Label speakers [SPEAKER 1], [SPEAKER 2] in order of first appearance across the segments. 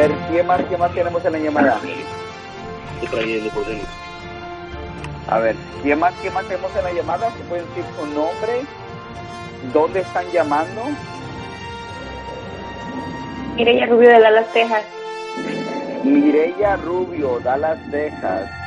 [SPEAKER 1] ver, ¿qué más, qué más tenemos en la llamada? A ver, ¿qué más, qué más tenemos en la llamada? ¿Se puede decir su nombre? ¿Dónde están llamando?
[SPEAKER 2] Mireya Rubio de Dallas, Texas.
[SPEAKER 1] Mireya Rubio, Dallas, Texas.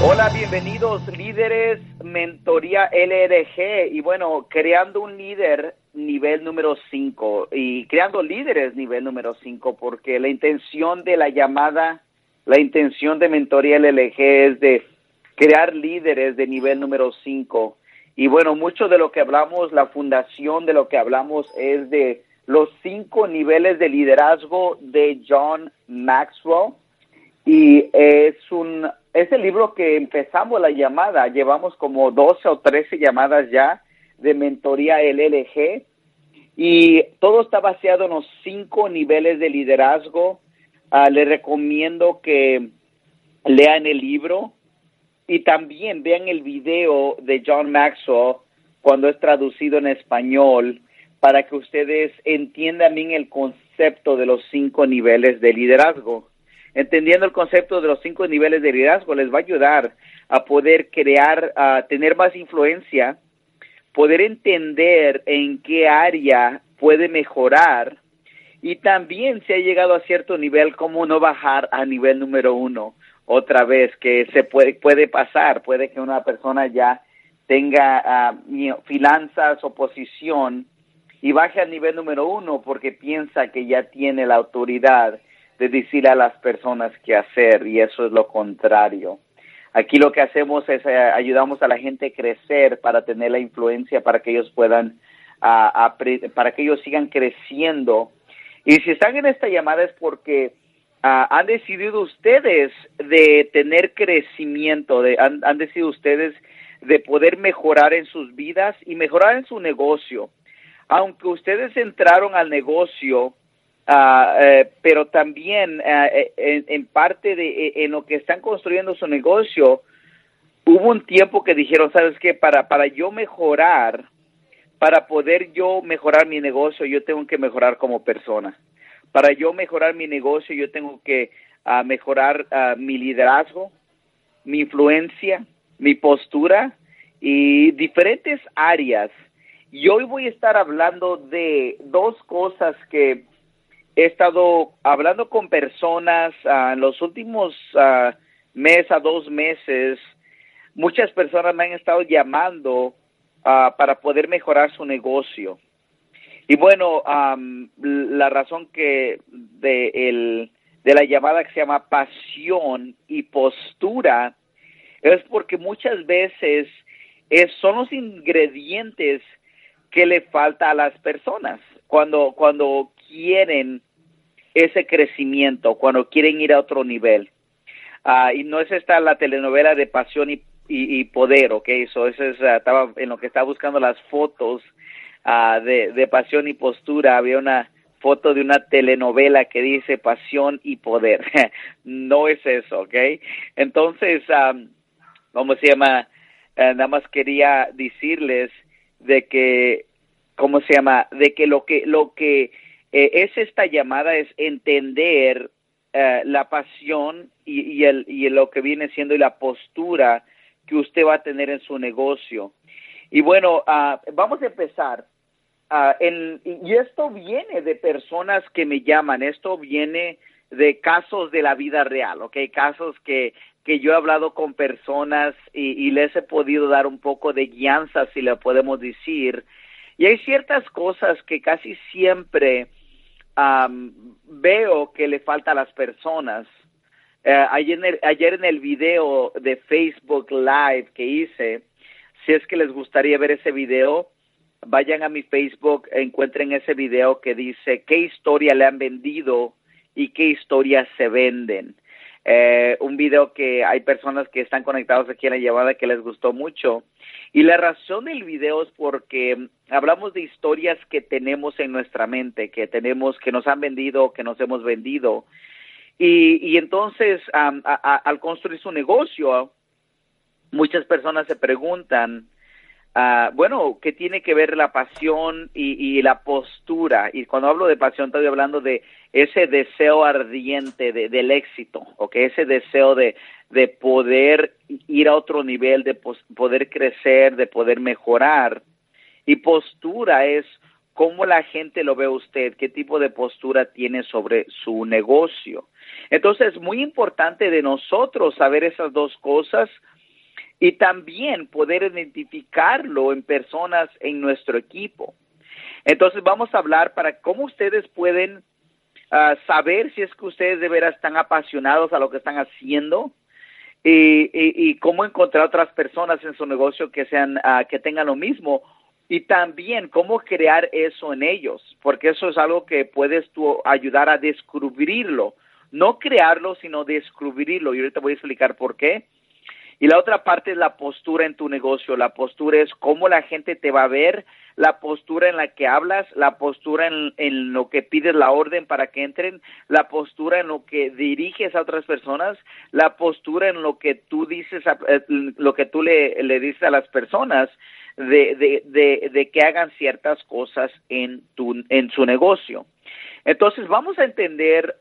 [SPEAKER 1] Hola, bienvenidos líderes Mentoría LRG y bueno, creando un líder nivel número 5 y creando líderes nivel número 5 porque la intención de la llamada, la intención de Mentoría LRG es de crear líderes de nivel número 5 y bueno, mucho de lo que hablamos, la fundación de lo que hablamos es de los cinco niveles de liderazgo de John Maxwell. Y es un es el libro que empezamos la llamada, llevamos como 12 o 13 llamadas ya de mentoría LLG y todo está basado en los cinco niveles de liderazgo. Uh, le recomiendo que lean el libro y también vean el video de John Maxwell cuando es traducido en español para que ustedes entiendan bien el concepto de los cinco niveles de liderazgo entendiendo el concepto de los cinco niveles de liderazgo les va a ayudar a poder crear, a tener más influencia, poder entender en qué área puede mejorar y también si ha llegado a cierto nivel, cómo no bajar a nivel número uno otra vez, que se puede, puede pasar, puede que una persona ya tenga uh, finanzas o posición y baje al nivel número uno porque piensa que ya tiene la autoridad de decirle a las personas qué hacer y eso es lo contrario. Aquí lo que hacemos es eh, ayudamos a la gente a crecer para tener la influencia para que ellos puedan, uh, para que ellos sigan creciendo. Y si están en esta llamada es porque uh, han decidido ustedes de tener crecimiento, de, han decidido ustedes de poder mejorar en sus vidas y mejorar en su negocio. Aunque ustedes entraron al negocio Uh, eh, pero también uh, en, en, parte de en lo que están construyendo su negocio hubo un tiempo que dijeron sabes qué para para yo mejorar para poder yo mejorar mi negocio yo tengo que mejorar como persona. Para yo mejorar mi negocio yo tengo que uh, mejorar mi liderazgo mi influencia mi postura y diferentes áreas. Y hoy voy a estar hablando de dos cosas que he estado hablando con personas uh, en los últimos uh, mes a dos meses. Muchas personas me han estado llamando uh, para poder mejorar su negocio. Y bueno, um, la razón que de, el, de la llamada que se llama pasión y postura es porque muchas veces es, son los ingredientes que le falta a las personas cuando cuando quieren ese crecimiento, cuando quieren ir a otro nivel. Uh, y no es esta la telenovela de pasión y, y, poder, ¿ok? Eso, es, uh, estaba en lo que estaba buscando las fotos uh, de, de pasión y postura. Había una foto de una telenovela que dice pasión y poder. no es eso, ¿ok? Entonces, um, ¿cómo se llama? Nada más quería decirles de que, ¿cómo se llama? De que lo que, lo que, eh, es esta llamada, es entender eh, la pasión y, y, el, y lo que viene siendo y la postura que usted va a tener en su negocio. Y bueno, uh, vamos a empezar. En, y esto viene de personas que me llaman, esto viene de casos de la vida real, ¿ok? Casos que, que yo he hablado con personas y, y les he podido dar un poco de guianza, si le podemos decir. Y hay ciertas cosas que casi siempre um, veo que le falta a las personas. Ayer, en el, ayer en el video de Facebook Live que hice, si es que les gustaría ver ese video, vayan a mi Facebook, encuentren ese video que dice qué historia le han vendido y qué historias se venden. Eh, un video que hay personas que están conectados aquí en la llamada que les gustó mucho. Y la razón del video es porque hablamos de historias que tenemos en nuestra mente, que tenemos, que nos han vendido, que nos hemos vendido. Y, entonces, al construir su negocio, muchas personas se preguntan, ah, bueno, ¿qué tiene que ver la pasión y, la postura? Y cuando hablo de pasión, estoy hablando de ese deseo ardiente del éxito, ¿ok? Ese deseo de, de poder ir a otro nivel, de poder crecer, de poder mejorar. Y postura es cómo la gente lo ve usted, qué tipo de postura tiene sobre su negocio. Entonces, es muy importante de nosotros saber esas dos cosas y también poder identificarlo en personas en nuestro equipo. Entonces vamos a hablar para cómo ustedes pueden ah, saber si es que ustedes de veras están apasionados a lo que están haciendo y, cómo encontrar otras personas en su negocio que sean ah, que tengan lo mismo y también cómo crear eso en ellos, porque eso es algo que puedes tú ayudar a descubrirlo, no crearlo, sino descubrirlo. Y ahorita voy a explicar por qué. Y la otra parte es la postura en tu negocio. La postura es cómo la gente te va a ver, la postura en la que hablas, la postura en, lo que pides la orden para que entren, la postura en lo que diriges a otras personas, la postura en lo que tú dices, eh, lo que tú le, le dices a las personas de, de, de, de que hagan ciertas cosas en, tu, en su negocio. Entonces vamos a entender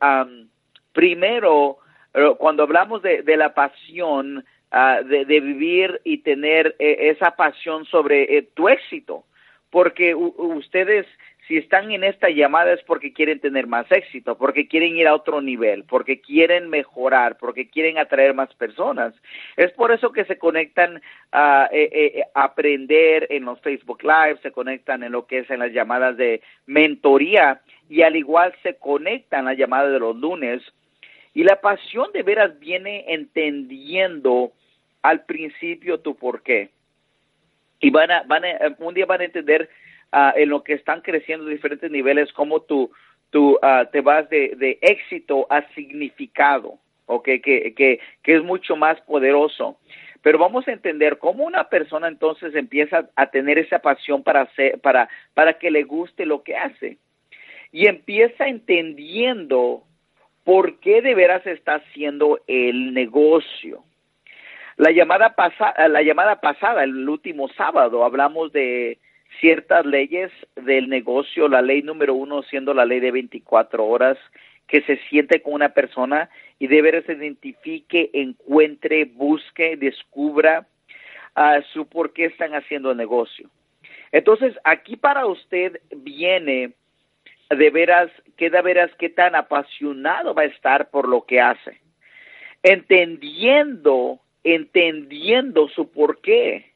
[SPEAKER 1] primero, eh, cuando hablamos de, de la pasión, Ah, de, vivir y tener eh, esa pasión sobre eh, tu éxito, porque ustedes si están en esta llamada es porque quieren tener más éxito, porque quieren ir a otro nivel, porque quieren mejorar, porque quieren atraer más personas. Es por eso que se conectan a eh, aprender en los Facebook Live, se conectan en lo que es en las llamadas de mentoría y al igual se conectan las llamadas de los lunes y la pasión de veras viene entendiendo al principio tu por qué. Y van a, van a, un día van a entender uh, en lo que están creciendo diferentes niveles cómo tú, tú uh, te vas de, de, éxito a significado, okay, que, que, que es mucho más poderoso. Pero vamos a entender cómo una persona entonces empieza a tener esa pasión para hacer, para, para que le guste lo que hace. Y empieza entendiendo ¿por qué de veras está haciendo el negocio? La llamada, pasada, la llamada pasada, el último sábado, hablamos de ciertas leyes del negocio, la ley número uno siendo la ley de 24 horas, que se siente con una persona y de veras identifique, encuentre, busque, descubra uh, su por qué están haciendo el negocio. Entonces, aquí para usted viene de veras, que de veras qué tan apasionado va a estar por lo que hace, entendiendo, entendiendo su porqué.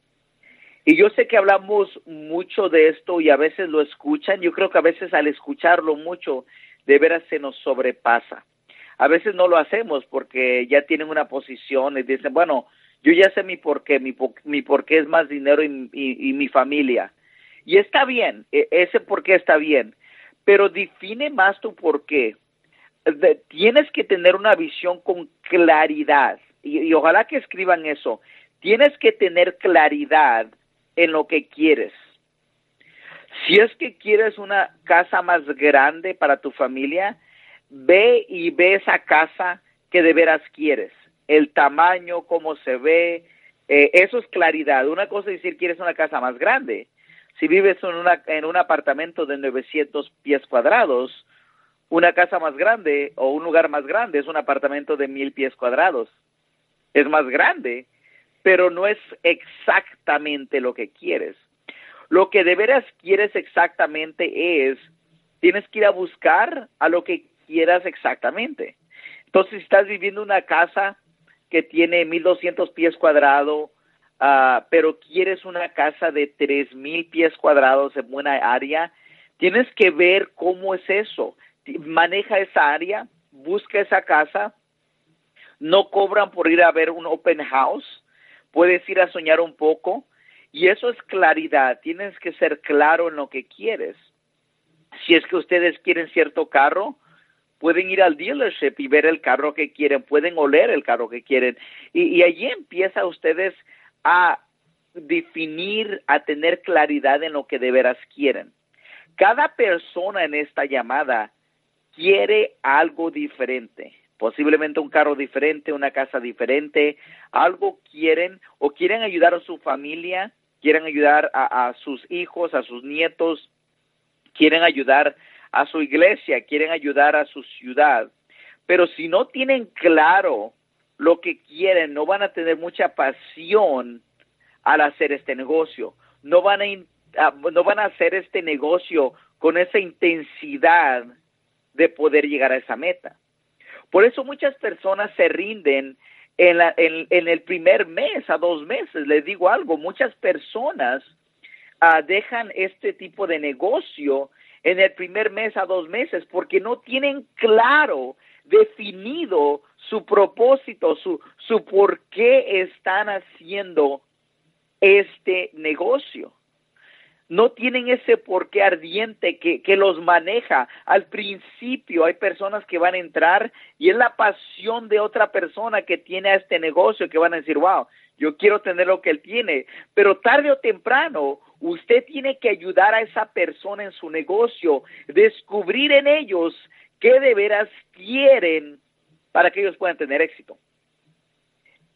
[SPEAKER 1] Y yo sé que hablamos mucho de esto y a veces lo escuchan, yo creo que a veces al escucharlo mucho, de veras se nos sobrepasa. A veces no lo hacemos porque ya tienen una posición y dicen, bueno, yo ya sé mi porqué, mi, mi porqué es más dinero y, mi familia. Y está bien, e, ese porqué está bien, pero define más tu por qué. tienes que tener una visión con claridad y, ojalá que escriban eso. Tienes que tener claridad en lo que quieres. Si es que quieres una casa más grande para tu familia, ve y ve esa casa que de veras quieres. El tamaño, cómo se ve, eh, eso es claridad. Una cosa es decir quieres una casa más grande, si vives en, una, en un apartamento de 900 pies cuadrados, una casa más grande o un lugar más grande es un apartamento de mil pies cuadrados. Es más grande, pero no es exactamente lo que quieres. Lo que de veras quieres exactamente es, tienes que ir a buscar a lo que quieras exactamente. Entonces, si estás viviendo una casa que tiene 1200 pies cuadrados, Ah, pero quieres una casa de tres mil pies cuadrados en buena área, tienes que ver cómo es eso. Maneja esa área, busca esa casa, no cobran por ir a ver un open house, puedes ir a soñar un poco y eso es claridad, tienes que ser claro en lo que quieres. Si es que ustedes quieren cierto carro, pueden ir al dealership y ver el carro que quieren, pueden oler el carro que quieren y, allí empieza ustedes a definir, a tener claridad en lo que de veras quieren. Cada persona en esta llamada quiere algo diferente. Posiblemente un carro diferente, una casa diferente, algo quieren o quieren ayudar a su familia, quieren ayudar a, sus hijos, a sus nietos, quieren ayudar a su iglesia, quieren ayudar a su ciudad. Pero si no tienen claro lo que quieren, no van a tener mucha pasión al hacer este negocio. No van a, no van a hacer este negocio con esa intensidad de poder llegar a esa meta. Por eso muchas personas se rinden en, la, en, el primer mes, a dos meses. Les digo algo, muchas personas ah, dejan este tipo de negocio en el primer mes a dos meses porque no tienen claro, definido su propósito, su, su por qué están haciendo este negocio. No tienen ese porqué ardiente que, los maneja. Al principio hay personas que van a entrar y es la pasión de otra persona que tiene a este negocio que van a decir, wow, yo quiero tener lo que él tiene. Pero tarde o temprano usted tiene que ayudar a esa persona en su negocio, descubrir en ellos qué de veras quieren para que ellos puedan tener éxito.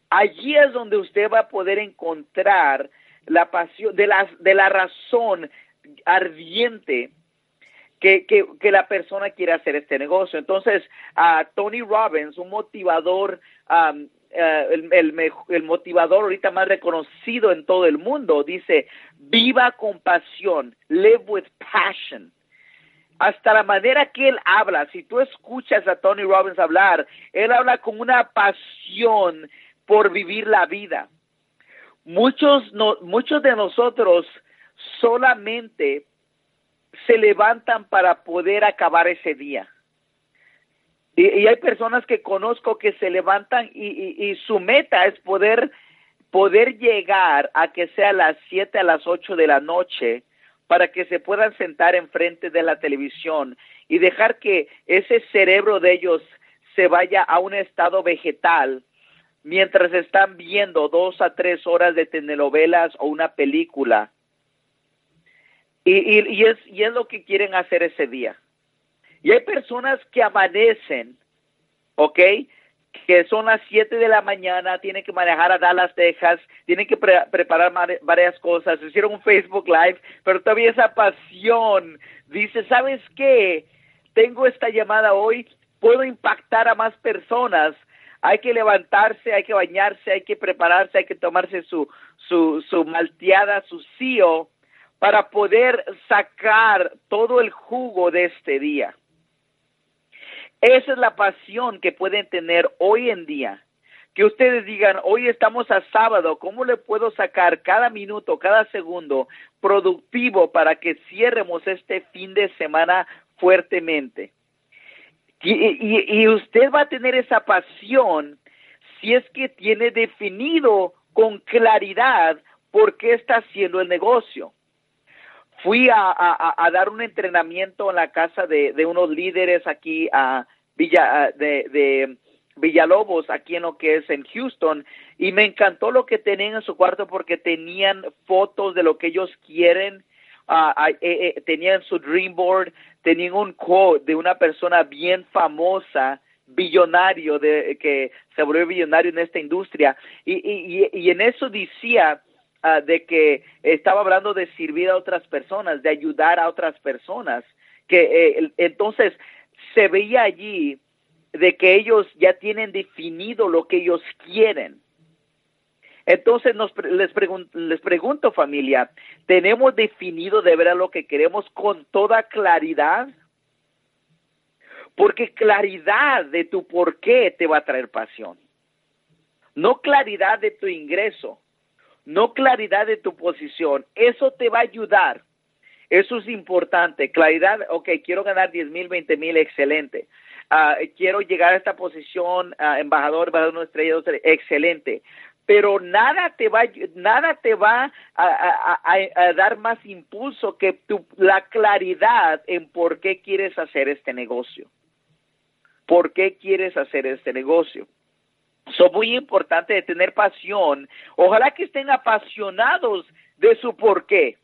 [SPEAKER 1] Allí es donde usted va a poder encontrar la pasión, de la, de la razón ardiente que, que, la persona quiere hacer este negocio. Entonces, a Tony Robbins, un motivador, uh, el, el, el, motivador ahorita más reconocido en todo el mundo, dice, viva con pasión, live with passion hasta la manera que él habla, si tú escuchas a Tony Robbins hablar, él habla con una pasión por vivir la vida. Muchos, no, muchos de nosotros solamente se levantan para poder acabar ese día. Y, hay personas que conozco que se levantan y, y, su meta es poder, poder llegar a que sea las siete, a las ocho de la noche para que se puedan sentar enfrente de la televisión y dejar que ese cerebro de ellos se vaya a un estado vegetal mientras están viendo dos a tres horas de telenovelas o una película. Y, y, es, y es lo que quieren hacer ese día. Y hay personas que amanecen, ¿ok? que son las 7 de la mañana, tienen que manejar a Dallas, Texas, tienen que preparar varias cosas, hicieron un Facebook Live, pero todavía esa pasión dice, ¿sabes qué? Tengo esta llamada hoy, puedo impactar a más personas, hay que levantarse, hay que bañarse, hay que prepararse, hay que tomarse su, su, su malteada, su para poder sacar todo el jugo de este día. Esa es la pasión que pueden tener hoy en día. Que ustedes digan, hoy estamos a sábado, ¿cómo le puedo sacar cada minuto, cada segundo productivo para que cierremos este fin de semana fuertemente? Y, y, usted va a tener esa pasión si es que tiene definido con claridad por qué está haciendo el negocio. Fui a, dar un entrenamiento en la casa de, unos líderes aquí a Villa, de, de Villalobos, aquí en lo que es en Houston, y me encantó lo que tenían en su cuarto porque tenían fotos de lo que ellos quieren, uh, eh, tenían su dream board, tenían un quote de una persona bien famosa, billonario, de, que se volvió billonario en esta industria, y, y, y en eso decía Ah, de que estaba hablando de servir a otras personas, de ayudar a otras personas, que eh, entonces se veía allí de que ellos ya tienen definido lo que ellos quieren. Entonces nos, les, pregunto familia, ¿tenemos definido de verdad lo que queremos con toda claridad? Porque claridad de tu por qué te va a traer pasión. No claridad de tu ingreso no claridad de tu posición. Eso te va a ayudar. Eso es importante. Claridad, ok, quiero ganar 10 mil, 20 mil, excelente. Uh, quiero llegar a esta posición, uh, embajador, embajador una estrella, excelente. Pero nada te va, nada te va a, a, dar más impulso que tu, la claridad en por qué quieres hacer este negocio. ¿Por qué quieres hacer este negocio? Son muy importante de tener pasión. Ojalá que estén apasionados de su por qué.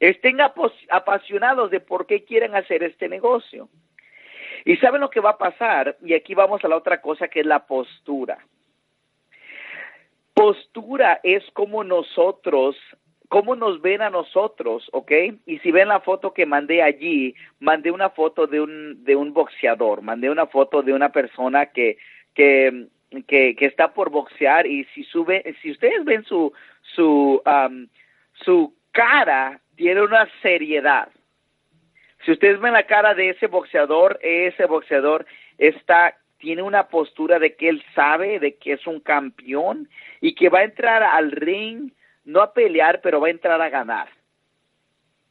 [SPEAKER 1] Estén apasionados de por qué quieren hacer este negocio. Y saben lo que va a pasar, y aquí vamos a la otra cosa que es la postura. Postura es como nosotros, cómo nos ven a nosotros, ¿ok? Y si ven la foto que mandé allí, mandé una foto de un, de un boxeador, mandé una foto de una persona que, que, que, que está por boxear y si sube, si ustedes ven su, su, um, su cara, tiene una seriedad. Si ustedes ven la cara de ese boxeador, ese boxeador está tiene una postura de que él sabe de que es un campeón y que va a entrar al ring no a pelear, pero va a entrar a ganar.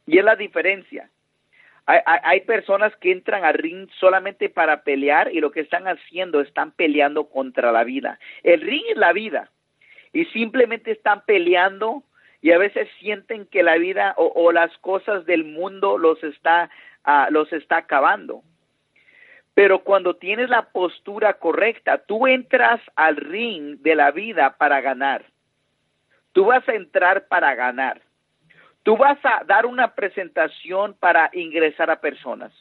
[SPEAKER 1] Y es la diferencia. Hay, hay, personas que entran al ring solamente para pelear y lo que están haciendo están peleando contra la vida. El ring es la vida y simplemente están peleando y a veces sienten que la vida o, o las cosas del mundo los está, uh, los está acabando. Pero cuando tienes la postura correcta, tú entras al ring de la vida para ganar. Tú vas a entrar para ganar. Tú vas a dar una presentación para ingresar a personas.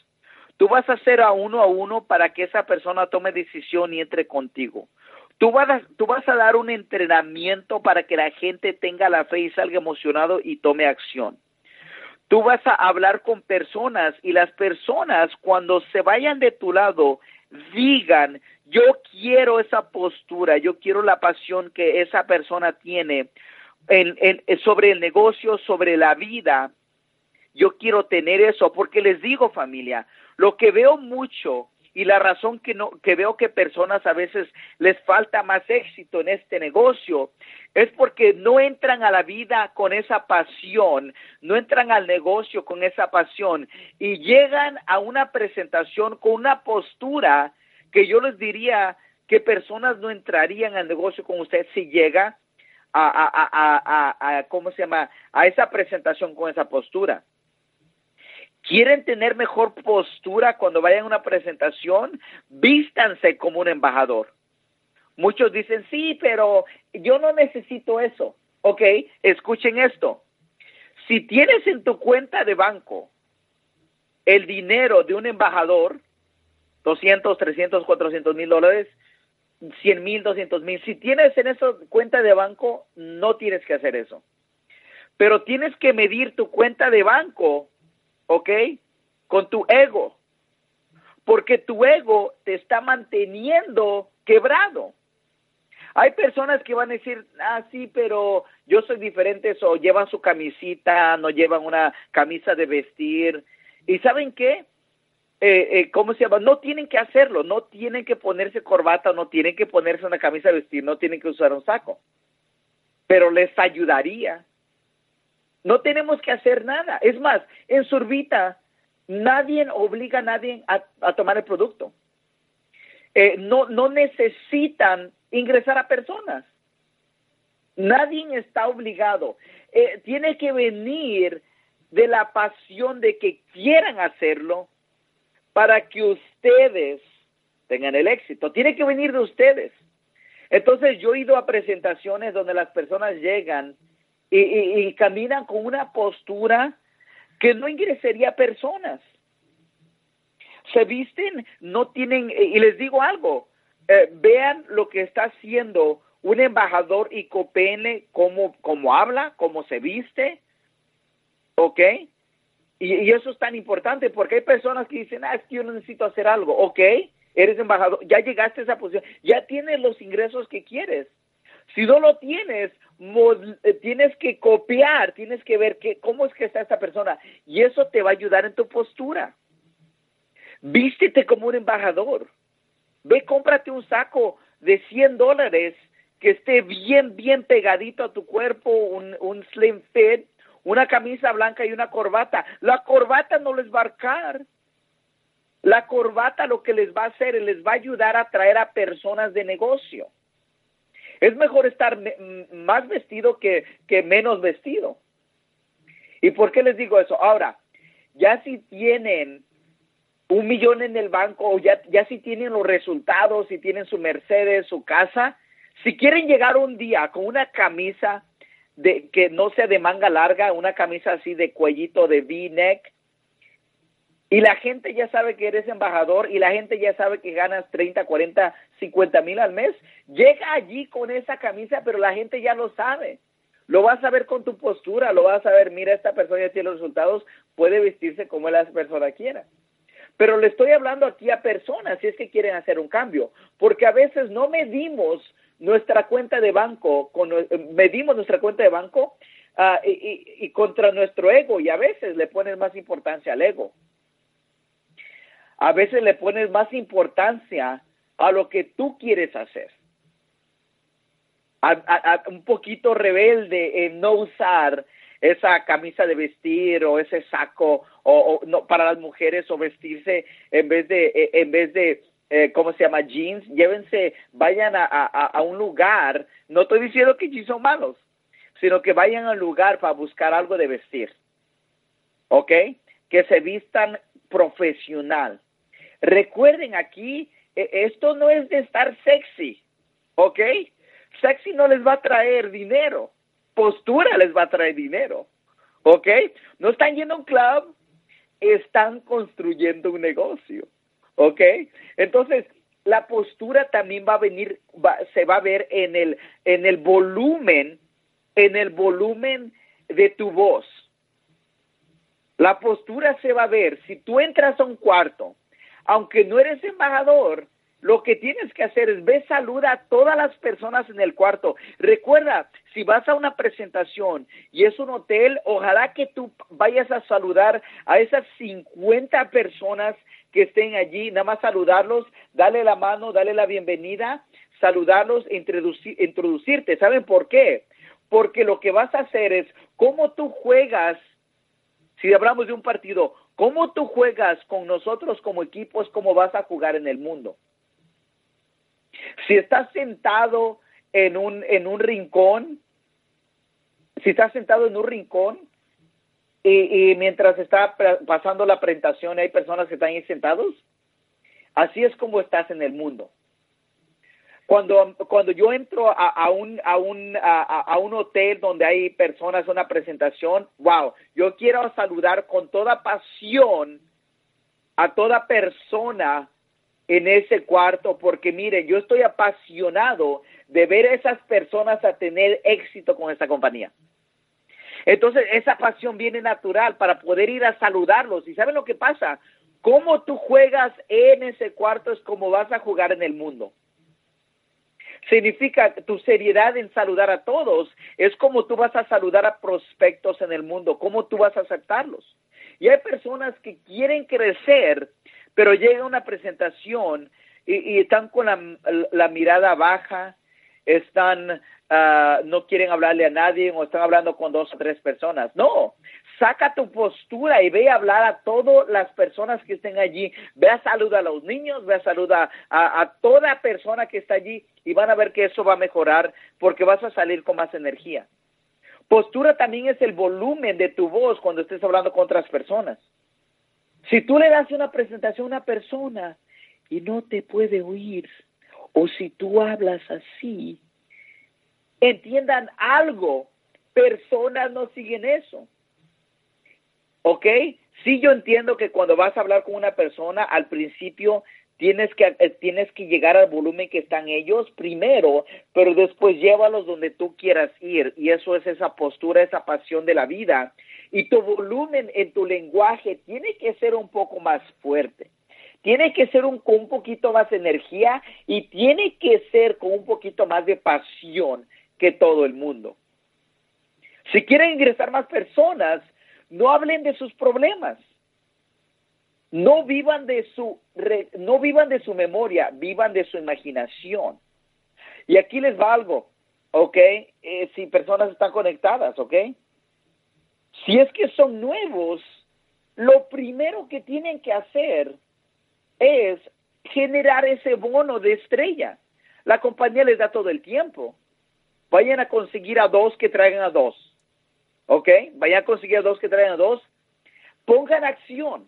[SPEAKER 1] Tú vas a hacer a uno a uno para que esa persona tome decisión y entre contigo. Tú vas, a, vas a dar un entrenamiento para que la gente tenga la fe y salga emocionado y tome acción. Tú vas a hablar con personas y las personas cuando se vayan de tu lado digan, yo quiero esa postura, yo quiero la pasión que esa persona tiene en, en, sobre el negocio, sobre la vida. Yo quiero tener eso porque les digo familia, lo que veo mucho y la razón que no que veo que personas a veces les falta más éxito en este negocio es porque no entran a la vida con esa pasión, no entran al negocio con esa pasión y llegan a una presentación con una postura que yo les diría que personas no entrarían al negocio con usted si llega a, a, ¿cómo se llama? a esa presentación con esa postura. ¿Quieren tener mejor postura cuando vayan a una presentación? Vístanse como un embajador. Muchos dicen, sí, pero yo no necesito eso. Ok, escuchen esto. Si tienes en tu cuenta de banco el dinero de un embajador, 200, 300, 400 mil dólares, 100 mil, 200 mil, si tienes en esa cuenta de banco, no tienes que hacer eso. Pero tienes que medir tu cuenta de banco ¿ok? Con tu ego. Porque tu ego te está manteniendo quebrado. Hay personas que van a decir, ah, sí, pero yo soy diferente, o llevan su camisita, no llevan una camisa de vestir. ¿Y saben qué? Eh, eh, ¿Cómo se llama? No tienen que hacerlo, no tienen que ponerse corbata, no tienen que ponerse una camisa de vestir, no tienen que usar un saco. Pero les ayudaría no tenemos que hacer nada. Es más, en Surbita nadie obliga a nadie a, tomar el producto. Eh, no, no necesitan ingresar a personas. Nadie está obligado. Eh, tiene que venir de la pasión de que quieran hacerlo para que ustedes tengan el éxito. Tiene que venir de ustedes. Entonces yo he ido a presentaciones donde las personas llegan y, caminan con una postura que no ingresaría personas. Se visten, no tienen, y les digo algo, eh, vean lo que está haciendo un embajador y copene, cómo, cómo habla, cómo se viste, ¿ok? Y, y, eso es tan importante porque hay personas que dicen, ah, es que yo necesito hacer algo, ¿ok? Eres embajador, ya llegaste a esa posición, ya tienes los ingresos que quieres. Si no lo tienes, eh, tienes que copiar, tienes que ver que, cómo es que está esta persona y eso te va a ayudar en tu postura. Vístete como un embajador. Ve, cómprate un saco de 100 dólares que esté bien, bien pegadito a tu cuerpo, un, slim fit, una camisa blanca y una corbata. La corbata no les va a arcar. La corbata lo que les va a hacer, les va a ayudar a atraer a personas de negocio. Es mejor estar más vestido que, menos vestido. ¿Y por qué les digo eso? Ahora, ya si tienen un millón en el banco o ya, ya si tienen los resultados, si tienen su Mercedes, su casa, si quieren llegar un día con una camisa de que no sea de manga larga, una camisa así de cuellito de V-neck, y la gente ya sabe que eres embajador y la gente ya sabe que ganas 30, 40, 50 mil al mes, llega allí con esa camisa, pero la gente ya lo sabe. Lo vas a ver con tu postura, lo vas a ver, mira, esta persona ya tiene los resultados, puede vestirse como la persona quiera. Pero le estoy hablando aquí a personas si es que quieren hacer un cambio, porque a veces no medimos nuestra cuenta de banco, con, medimos nuestra cuenta de banco uh, y, y, contra nuestro ego y a veces le pones más importancia al ego. A veces le pones más importancia a lo que tú quieres hacer un poquito rebelde en no usar esa camisa de vestir o ese saco o, no, para las mujeres o vestirse en vez de eh, en vez de eh, ¿cómo se llama? jeans, llévense, vayan a, a, un lugar, no estoy diciendo que jeans son malos, sino que vayan al lugar para buscar algo de vestir, ¿ok? Que se vistan profesional. Recuerden aquí, esto no es de estar sexy, ¿ok? Sexy no les va a traer dinero, postura les va a traer dinero, ¿ok? No están yendo a un club, están construyendo un negocio, ¿ok? Entonces, la postura también va a venir, se va a ver en el, en el volumen, en el volumen de tu voz. La postura se va a ver. Si tú entras a un cuarto, aunque no eres embajador, lo que tienes que hacer es ve saluda a todas las personas en el cuarto. Recuerda, si vas a una presentación y es un hotel, ojalá que tú vayas a saludar a esas 50 personas que estén allí, nada más saludarlos, dale la mano, dale la bienvenida, saludarlos, introducir, introducirte. ¿Saben por qué? Porque lo que vas a hacer es cómo tú juegas, si hablamos de un partido, cómo tú juegas con nosotros como equipo es cómo vas a jugar en el mundo. Si estás sentado en un, en un rincón, si estás sentado en un rincón y, y mientras está pasando la presentación hay personas que están ahí sentados, así es como estás en el mundo. Cuando, cuando yo entro a, un, a, un, a, un hotel donde hay personas, una presentación, wow, yo quiero saludar con toda pasión a toda persona en ese cuarto porque miren, yo estoy apasionado de ver a esas personas a tener éxito con esta compañía. Entonces, esa pasión viene natural para poder ir a saludarlos. ¿Y saben lo que pasa? Cómo tú juegas en ese cuarto es como vas a jugar en el mundo. Significa tu seriedad en saludar a todos, es como tú vas a saludar a prospectos en el mundo, cómo tú vas a aceptarlos. Y hay personas que quieren crecer, pero llega una presentación y, están con la, mirada baja, están, uh, no quieren hablarle a nadie o están hablando con dos o tres personas. No, saca tu postura y ve a hablar a todas las personas que estén allí. Ve a saludar a los niños, ve a saludar a, a toda persona que está allí y van a ver que eso va a mejorar porque vas a salir con más energía. Postura también es el volumen de tu voz cuando estés hablando con otras personas. Si tú le das una presentación a una persona y no te puede oír, o si tú hablas así, entiendan algo, personas no siguen eso. ¿Ok? Sí, yo entiendo que cuando vas a hablar con una persona, al principio tienes que, eh, tienes que llegar al volumen que están ellos primero, pero después llévalos donde tú quieras ir. Y eso es esa postura, esa pasión de la vida y tu volumen en tu lenguaje tiene que ser un poco más fuerte. Tiene que ser un, con un poquito más de energía y tiene que ser con un poquito más de pasión que todo el mundo. Si quieren ingresar más personas, no hablen de sus problemas. No vivan de su no vivan de su memoria, vivan de su imaginación. Y aquí les va algo, ¿ok? Eh, si personas están conectadas, ¿ok? Si es que son nuevos, lo primero que tienen que hacer es generar ese bono de estrella. La compañía les da todo el tiempo. Vayan a conseguir a dos que traigan a dos. ¿Ok? Vayan a conseguir a dos que traigan a dos. Pongan acción.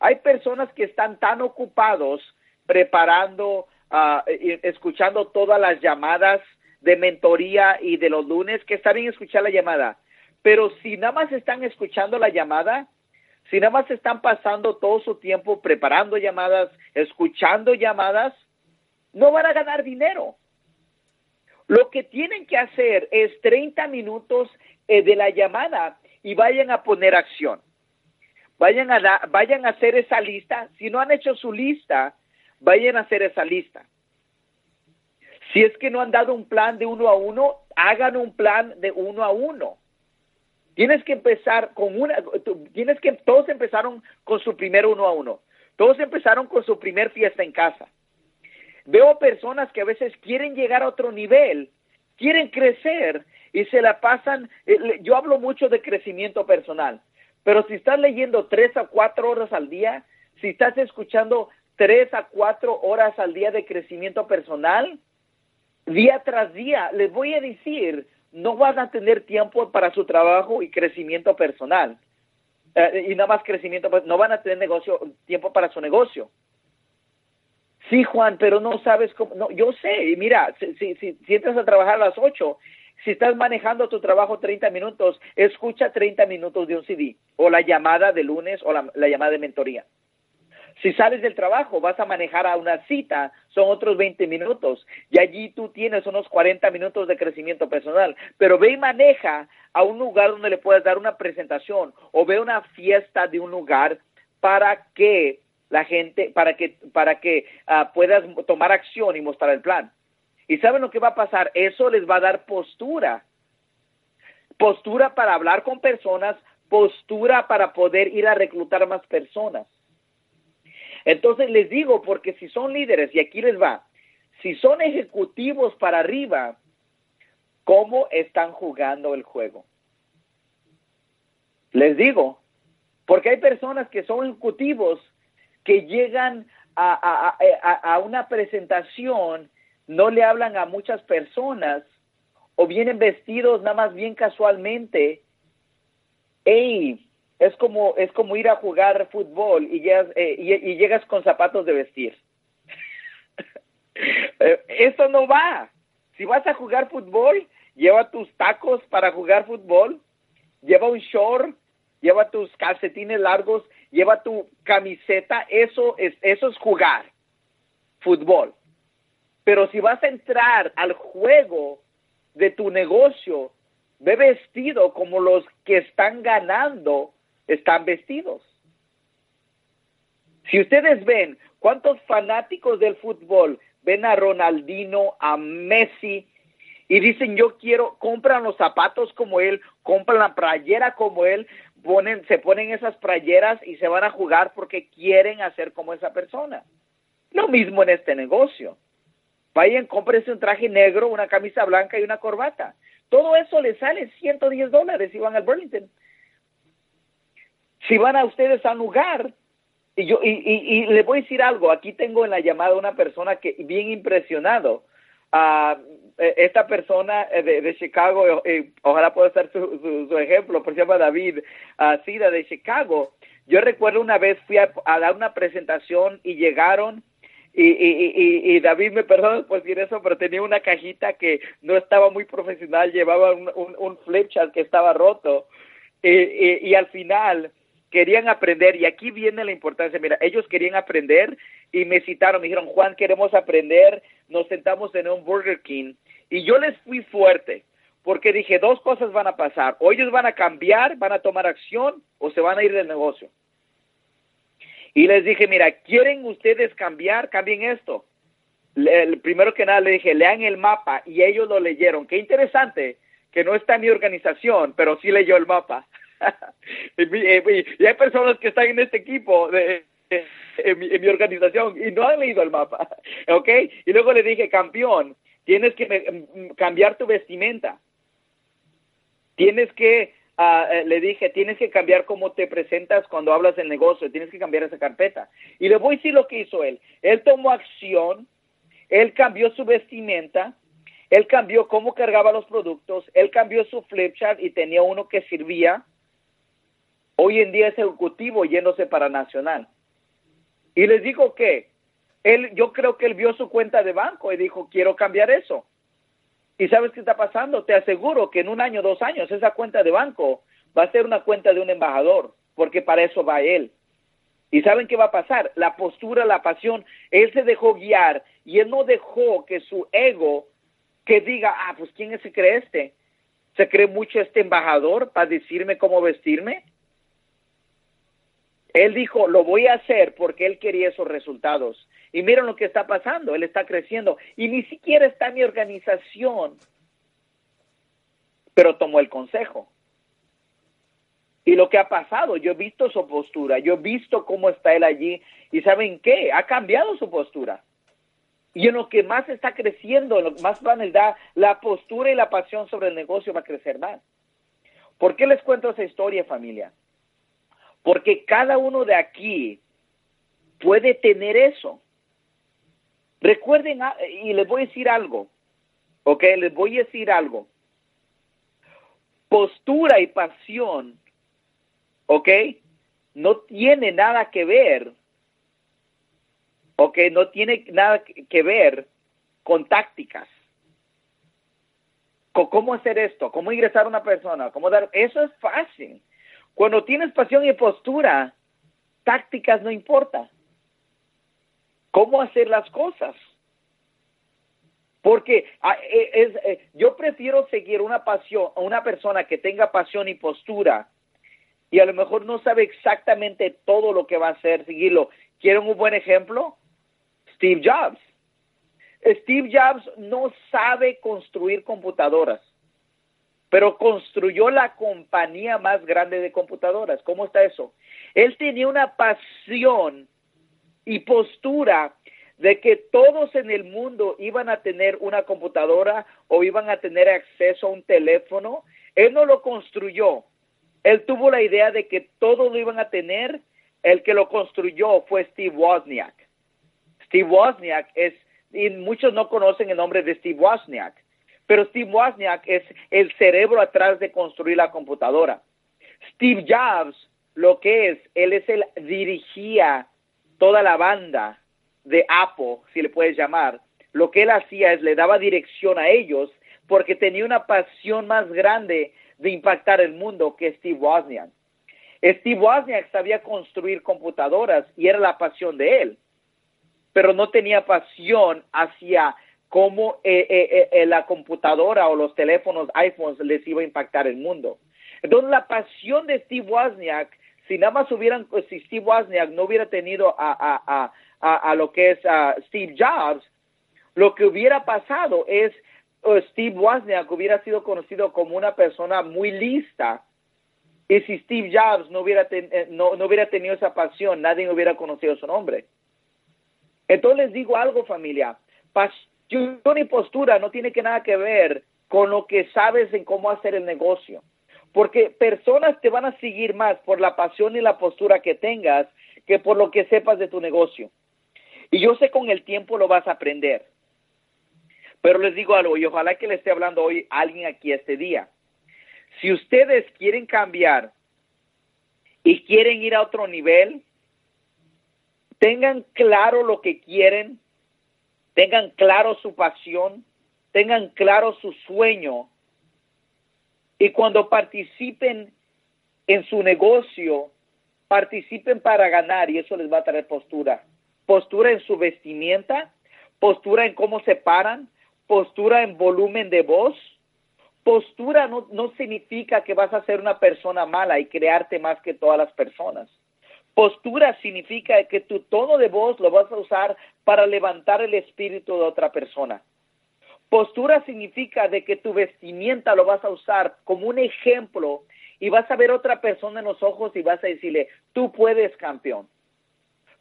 [SPEAKER 1] Hay personas que están tan ocupados preparando, uh, escuchando todas las llamadas de mentoría y de los lunes, que está bien escuchar la llamada, pero si nada más están escuchando la llamada, si nada más están pasando todo su tiempo preparando llamadas, escuchando llamadas, no van a ganar dinero. Lo que tienen que hacer es 30 minutos eh, de la llamada y vayan a poner acción. Vayan a, vayan a hacer esa lista. Si no han hecho su lista, vayan a hacer esa lista. Si es que no han dado un plan de uno a uno, hagan un plan de uno a uno. Tienes que empezar con una, tienes que, todos empezaron con su primer uno a uno. Todos empezaron con su primer fiesta en casa. Veo personas que a veces quieren llegar a otro nivel, quieren crecer y se la pasan. Eh, yo hablo mucho de crecimiento personal, pero si estás leyendo tres a cuatro horas al día, si estás escuchando tres a cuatro horas al día de crecimiento personal, día tras día, les voy a decir, no van a tener tiempo para su trabajo y crecimiento personal. Eh, y nada más crecimiento, pues no van a tener negocio, tiempo para su negocio. Sí, Juan, pero no sabes cómo. No, yo sé, y mira, si, si, si, entras a trabajar a las 8, si estás manejando tu trabajo 30 minutos, escucha 30 minutos de un CD, o la llamada de lunes, o la llamada de mentoría. Si sales del trabajo, vas a manejar a una cita, son otros 20 minutos y allí tú tienes unos 40 minutos de crecimiento personal. Pero ve y maneja a un lugar donde le puedas dar una presentación o ve una fiesta de un lugar para que la gente, para que, para que uh, puedas tomar acción y mostrar el plan. ¿Y saben lo que va a pasar? Eso les va a dar postura. Postura para hablar con personas, postura para poder ir a reclutar más personas. Entonces les digo, porque si son líderes, y aquí les va, si son ejecutivos para arriba, ¿cómo están jugando el juego? Les digo, porque hay personas que son ejecutivos que llegan a, una presentación, no le hablan a muchas personas o vienen vestidos nada más bien casualmente. Hey, es como, es como ir a jugar fútbol y llegas, eh, y, llegas con zapatos de vestir. Eh, eso no va. Si vas a jugar fútbol, lleva tus tacos para jugar fútbol, lleva un short, lleva tus calcetines largos, lleva tu camiseta, eso es, eso es jugar fútbol. Pero si vas a entrar al juego de tu negocio, ve vestido como los que están ganando están vestidos. Si ustedes ven cuántos fanáticos del fútbol ven a Ronaldino, a Messi, y dicen yo quiero, compran los zapatos como él, compran la playera como él, ponen, se ponen esas playeras y se van a jugar porque quieren hacer como esa persona. Lo mismo en este negocio. Vayan, cómprense un traje negro, una camisa blanca y una corbata. Todo eso les sale 110 dólares si van al Burlington. Si van a ustedes a un lugar, y yo y, y, le voy a decir algo, aquí tengo en la llamada una persona que bien impresionado. eh, esta persona eh, de, Chicago, eh, ojalá pueda ser su, su, ejemplo, por llama David uh, Sida de Chicago. Yo recuerdo una vez fui a, dar una presentación y llegaron y, y, y, David me perdona por decir eso, pero tenía una cajita que no estaba muy profesional, llevaba un, un, un flip chart que estaba roto y, al final querían aprender, y aquí viene la importancia, mira, ellos querían aprender y me citaron, me dijeron, Juan, queremos aprender, nos sentamos en un Burger King, y yo les fui fuerte, porque dije, dos cosas van a pasar, o ellos van a cambiar, van a tomar acción, o se van a ir del negocio. Y les dije, mira, ¿quieren ustedes cambiar? Cambien esto. El primero que nada le dije, lean el mapa, y ellos lo leyeron. Qué interesante que no está en mi organización, pero sí leyó el mapa. y hay personas que están en este equipo de, en, mi, organización y no han leído el mapa, ¿ok? Y luego le dije, campeón, tienes que mm, cambiar tu vestimenta. Tienes que, eh, le dije, tienes que cambiar cómo te presentas cuando hablas del negocio, tienes que cambiar esa carpeta. Y le voy a decir lo que hizo él. Él tomó acción, él cambió su vestimenta, él cambió cómo cargaba los productos, él cambió su flip chart y tenía uno que servía Hoy en día es ejecutivo yéndose para Nacional. Y les digo que él, yo creo que él vio su cuenta de banco y dijo, quiero cambiar eso. ¿Y sabes qué está pasando? Te aseguro que en un año, dos años, esa cuenta de banco va a ser una cuenta de un embajador. porque para eso va él. ¿Y saben qué va a pasar? La postura, la pasión, él se dejó guiar y él no dejó que su ego que diga, ah, pues ¿quién se cree este? ¿Se cree mucho este embajador para decirme cómo vestirme? Él dijo, lo voy a hacer porque él quería esos resultados. Y miren lo que está pasando, él está creciendo y ni siquiera está mi organización, pero tomó el consejo. Y lo que ha pasado, yo he visto su postura, yo he visto cómo está él allí y ¿saben qué? Ha cambiado su postura. Y en lo que más está creciendo, en lo que más van a dar, la postura y la pasión sobre el negocio va a crecer más. ¿Por qué les cuento esa historia, familia? Porque cada uno de aquí puede tener eso. Recuerden, ah, y les voy a decir algo, ¿ok? Les voy a decir algo. Postura y pasión, ¿ok? No tiene nada que ver, ¿ok? No tiene nada que ver con tácticas. Cómo hacer esto, cómo ingresar a una persona, cómo dar, eso es fácil. Cuando tienes pasión y postura, tácticas no importa cómo hacer las cosas. Porque ah, eh, es, eh, yo prefiero seguir una pasión, una persona que tenga pasión y postura y a lo mejor no sabe exactamente todo lo que va a hacer, seguirlo. ¿Quieren un buen ejemplo? Steve Jobs. Steve Jobs no sabe construir computadoras, pero construyó la compañía más grande de computadoras. ¿Cómo está eso? Él tenía una pasión y postura de que todos en el mundo iban a tener una computadora o iban a tener acceso a un teléfono. Él no lo construyó. Él tuvo la idea de que todos lo iban a tener. El que lo construyó fue Steve Wozniak. Steve Wozniak es, y muchos no conocen el nombre de Steve Wozniak, pero Steve Wozniak es el cerebro atrás de construir la computadora. Steve Jobs, lo que es, él es el dirigía toda la banda de Apple, si le puedes llamar, lo que él hacía es le daba dirección a ellos porque tenía una pasión más grande de impactar el mundo que Steve Wozniak. Steve Wozniak sabía construir computadoras y era la pasión de él, pero no tenía pasión hacia cómo eh, eh, eh, la computadora o los teléfonos iPhones les iba a impactar el mundo. Entonces la pasión de Steve Wozniak si nada más hubieran, si Steve Wozniak no hubiera tenido a, lo que es Steve Jobs, lo que hubiera pasado es Steve Wozniak hubiera sido conocido como una persona muy lista. Y si Steve Jobs no hubiera, eh, no, no hubiera tenido esa pasión, nadie hubiera conocido su nombre. Entonces les digo algo, familia. Y postura no tiene que nada que ver con lo que sabes en cómo hacer el negocio porque personas te van a seguir más por la pasión y la postura que tengas que por lo que sepas de tu negocio. Y yo sé con el tiempo lo vas a aprender. Pero les digo algo, y ojalá que le esté hablando hoy alguien aquí este día. Si ustedes quieren cambiar y quieren ir a otro nivel, tengan claro lo que quieren, tengan claro su pasión, tengan claro su sueño y cuando participen en su negocio, participen para ganar y eso les va a traer postura. Postura en su vestimenta, postura en cómo se paran, postura en volumen de voz. Postura no, no significa que vas a ser una persona mala y crearte más que todas las personas. Postura significa que tu tono de voz lo vas a usar para levantar el espíritu de otra persona. Postura significa de que tu vestimenta lo vas a usar como un ejemplo y vas a ver otra persona en los ojos y vas a decirle, tú puedes campeón.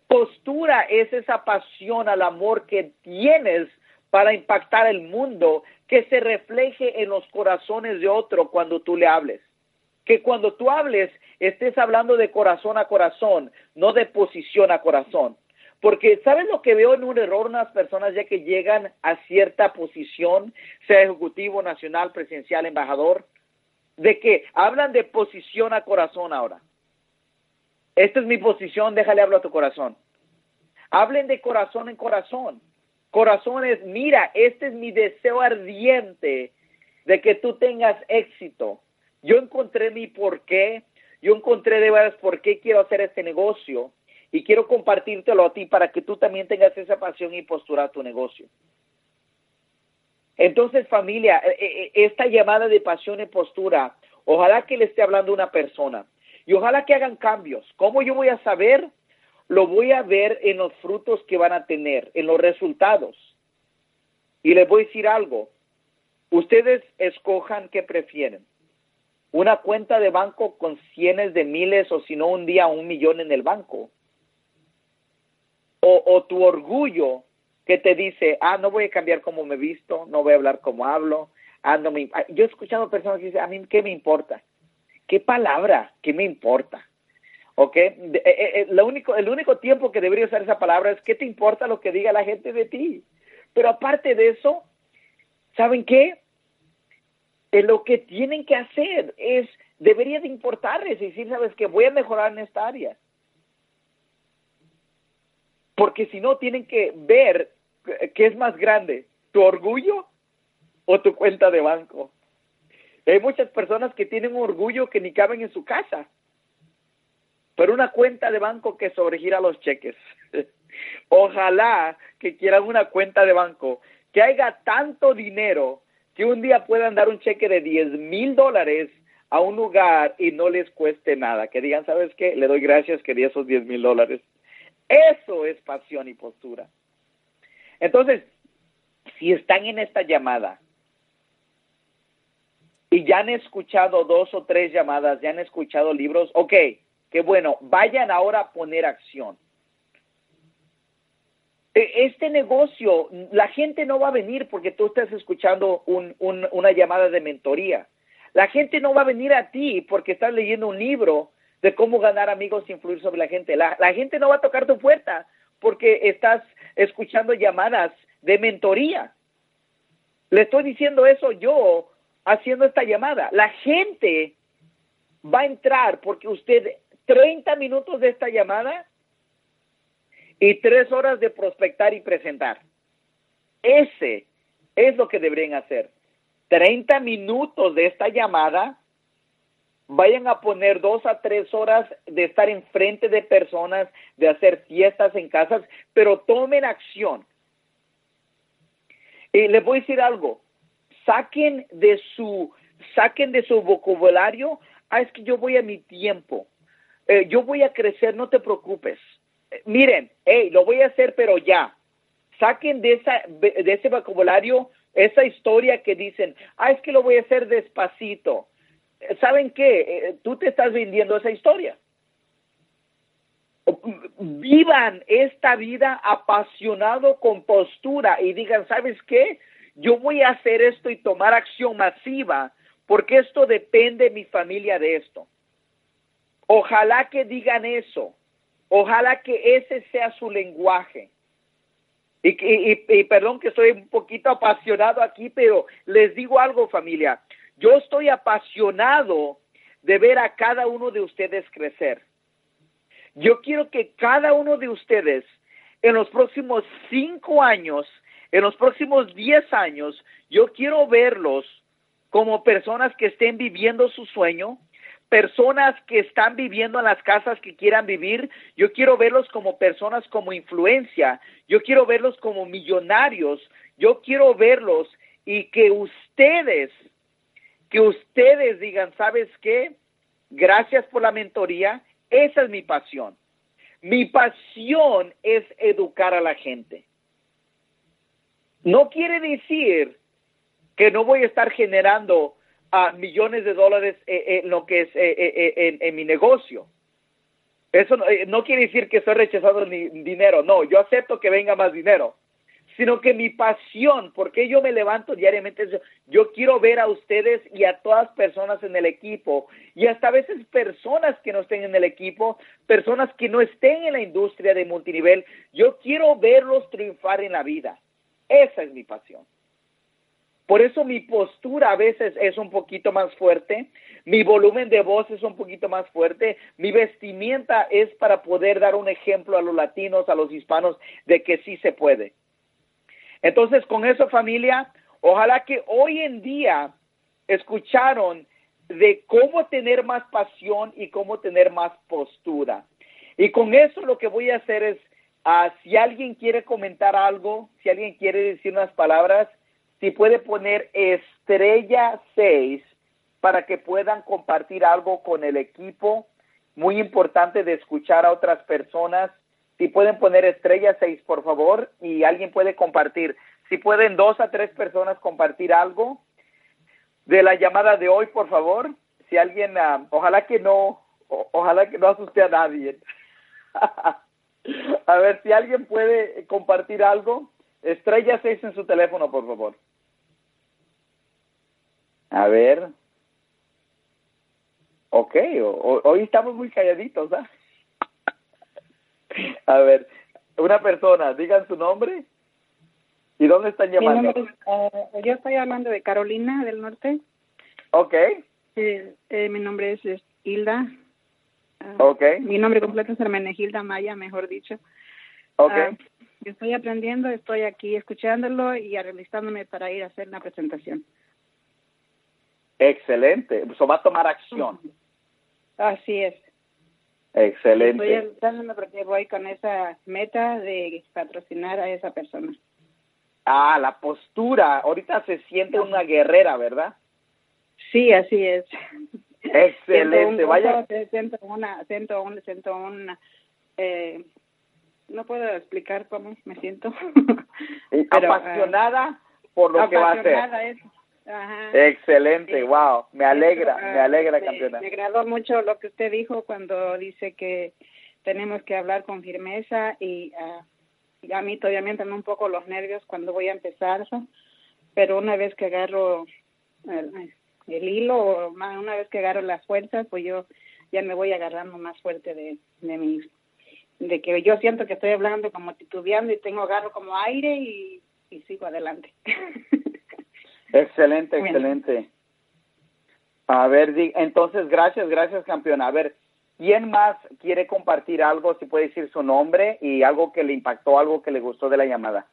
[SPEAKER 1] Postura es esa pasión al amor que tienes para impactar el mundo, que se refleje en los corazones de otro cuando tú le hables. Que cuando tú hables estés hablando de corazón a corazón, no de posición a corazón. Porque, ¿sabes lo que veo en un error unas personas ya que llegan a cierta posición, sea ejecutivo, nacional, presidencial, embajador? De que hablan de posición a corazón ahora. Esta es mi posición, déjale hablar a tu corazón. Hablen de corazón en corazón. Corazón es, mira, este es mi deseo ardiente de que tú tengas éxito. Yo encontré mi porqué, yo encontré de veras por qué quiero hacer este negocio y quiero compartírtelo a ti para que tú también tengas esa pasión y postura a tu negocio. Entonces, familia, eh, eh, esta llamada de pasión y postura, ojalá que le esté hablando una persona y ojalá que hagan cambios. ¿Cómo yo voy a saber? Lo voy a ver en los frutos que van a tener, en los resultados. Y les voy a decir algo. Ustedes escojan qué prefieren. Una cuenta de banco con cientos de miles o si no un día un millón en el banco. O, tu orgullo que te dice, ah, no voy a cambiar cómo me visto, no voy a hablar como hablo. Ah, no me, yo he escuchado personas que dicen, a mí, ¿qué me importa? ¿Qué palabra? ¿Qué me importa? ¿Ok? Eh, eh, eh, lo único, el único tiempo que debería usar esa palabra es, ¿qué te importa lo que diga la gente de ti? Pero aparte de eso, ¿saben qué? Lo que tienen que hacer es, debería de importarles y decir, ¿sabes qué? Voy a mejorar en esta área. Porque si no, tienen que ver qué es más grande, tu orgullo o tu cuenta de banco. Hay muchas personas que tienen un orgullo que ni caben en su casa, pero una cuenta de banco que sobregira los cheques. Ojalá que quieran una cuenta de banco que haya tanto dinero que un día puedan dar un cheque de 10 mil dólares a un lugar y no les cueste nada. Que digan, ¿sabes qué? Le doy gracias que di esos 10 mil dólares. Eso es pasión y postura. Entonces, si están en esta llamada y ya han escuchado dos o tres llamadas, ya han escuchado libros, ok, qué bueno, vayan ahora a poner acción. E, este negocio, la gente no va a venir porque tú estás escuchando una llamada de mentoría. La gente no va a venir a ti porque estás leyendo un libro de cómo ganar amigos e influir sobre la gente. La, la gente no va a tocar tu puerta porque estás escuchando llamadas de mentoría. Le estoy diciendo eso yo haciendo esta llamada. La gente va a entrar porque usted 30 minutos de esta llamada y tres horas de prospectar y presentar. Ese es lo que deberían hacer. 30 minutos de esta llamada, vayan a poner dos a tres horas de estar enfrente de personas, de hacer fiestas en casas, pero tomen acción. Y les voy a decir algo, saquen de su, saquen de su vocabulario, ah, es que yo voy a mi tiempo, eh, yo voy a crecer, no te preocupes. Eh, miren, hey, lo voy a hacer, pero ya. Saquen de, esa, de ese vocabulario esa historia que dicen, ah, es que lo voy a hacer despacito. Eh, ¿Saben qué? tú te estás vendiendo esa historia. Vivan esta vida apasionado con postura y digan, ¿sabes qué? yo voy a hacer esto y tomar acción masiva porque esto depende de mi familia de esto. Ojalá que digan eso. Ojalá que ese sea su lenguaje. Y, perdón que estoy un poquito apasionado aquí, pero les digo algo familia. Yo estoy apasionado de ver a cada uno de ustedes crecer. Yo quiero que cada uno de ustedes en los próximos cinco años en los próximos 10 años, yo quiero verlos como personas que estén viviendo su sueño, personas que están viviendo en las casas que quieran vivir, yo quiero verlos como personas como influencia, yo quiero verlos como millonarios, yo quiero verlos y que ustedes, que ustedes digan, ¿sabes qué? Gracias por la mentoría, esa es mi pasión. Mi pasión es educar a la gente. No quiere decir que no voy a estar generando ah, millones de dólares eh, eh, en lo que es eh, en, mi negocio. Eso no, quiere decir que estoy rechazando ni dinero. No, yo acepto que venga más dinero. Sino que mi pasión, porque yo me levanto diariamente, yo quiero ver a ustedes y a todas personas en el equipo, y hasta a veces personas que no estén en el equipo, personas que no estén en la industria de multinivel, yo quiero verlos triunfar en la vida. Esa es mi pasión. Por eso mi postura a veces es un poquito más fuerte, mi volumen de voz es un poquito más fuerte, mi vestimenta es para poder dar un ejemplo a los latinos, a los hispanos, de que sí se puede. Entonces, con eso familia, ojalá que hoy en día escucharon de cómo tener más pasión y cómo tener más postura. Y con eso lo que voy a hacer es, uh, si alguien quiere comentar algo, si alguien quiere decir unas palabras, si puede poner estrella 6 para que puedan compartir algo con el equipo. Muy importante de escuchar a otras personas. Si pueden poner estrella 6, por favor, y alguien puede compartir. Si pueden dos a tres personas compartir algo de la llamada de hoy, por favor. Si alguien, uh, ojalá que no, ojalá que no asuste a nadie. a ver, si alguien puede compartir algo, estrella 6 en su teléfono, por favor. A ver. Ok, o, hoy estamos muy calladitos, ¿ah? A ver, una persona, digan su nombre. ¿Y dónde están llamando?
[SPEAKER 3] Mi nombre, uh, yo estoy hablando de Carolina del Norte.
[SPEAKER 1] Ok.
[SPEAKER 3] Eh, eh, mi nombre es, es Hilda.
[SPEAKER 1] Uh, ok.
[SPEAKER 3] Mi nombre completo es Hermenegilda Maya, mejor dicho.
[SPEAKER 1] Ok.
[SPEAKER 3] Uh, estoy aprendiendo, estoy aquí escuchándolo y realistándome para ir a hacer una presentación.
[SPEAKER 1] Excelente. Eso va a tomar acción.
[SPEAKER 3] Así es.
[SPEAKER 1] Excelente.
[SPEAKER 3] Estoy realizándome porque voy con esa meta de patrocinar a esa persona.
[SPEAKER 1] Ah, la postura. Ahorita se siente una guerrera, ¿verdad?
[SPEAKER 3] Sí, así es.
[SPEAKER 1] Excelente.
[SPEAKER 3] Siento
[SPEAKER 1] Vaya.
[SPEAKER 3] Siento una, siento un, siento una, eh, no puedo explicar cómo me siento.
[SPEAKER 1] Pero, apasionada por lo que va a hacer.
[SPEAKER 3] Es, Ajá.
[SPEAKER 1] Excelente, sí. wow, me alegra,
[SPEAKER 3] Eso,
[SPEAKER 1] me alegra,
[SPEAKER 3] me,
[SPEAKER 1] campeona.
[SPEAKER 3] Me agradó mucho lo que usted dijo cuando dice que tenemos que hablar con firmeza y uh, a mí todavía me entran un poco los nervios cuando voy a empezar pero una vez que agarro el, el hilo, una vez que agarro las fuerzas, pues yo ya me voy agarrando más fuerte de, de mi, de que yo siento que estoy hablando como titubeando y tengo agarro como aire y, y sigo adelante.
[SPEAKER 1] Excelente, excelente. A ver, entonces, gracias, gracias, campeona. A ver, ¿quién más quiere compartir algo? Si puede decir su nombre y algo que le impactó, algo que le gustó de la llamada.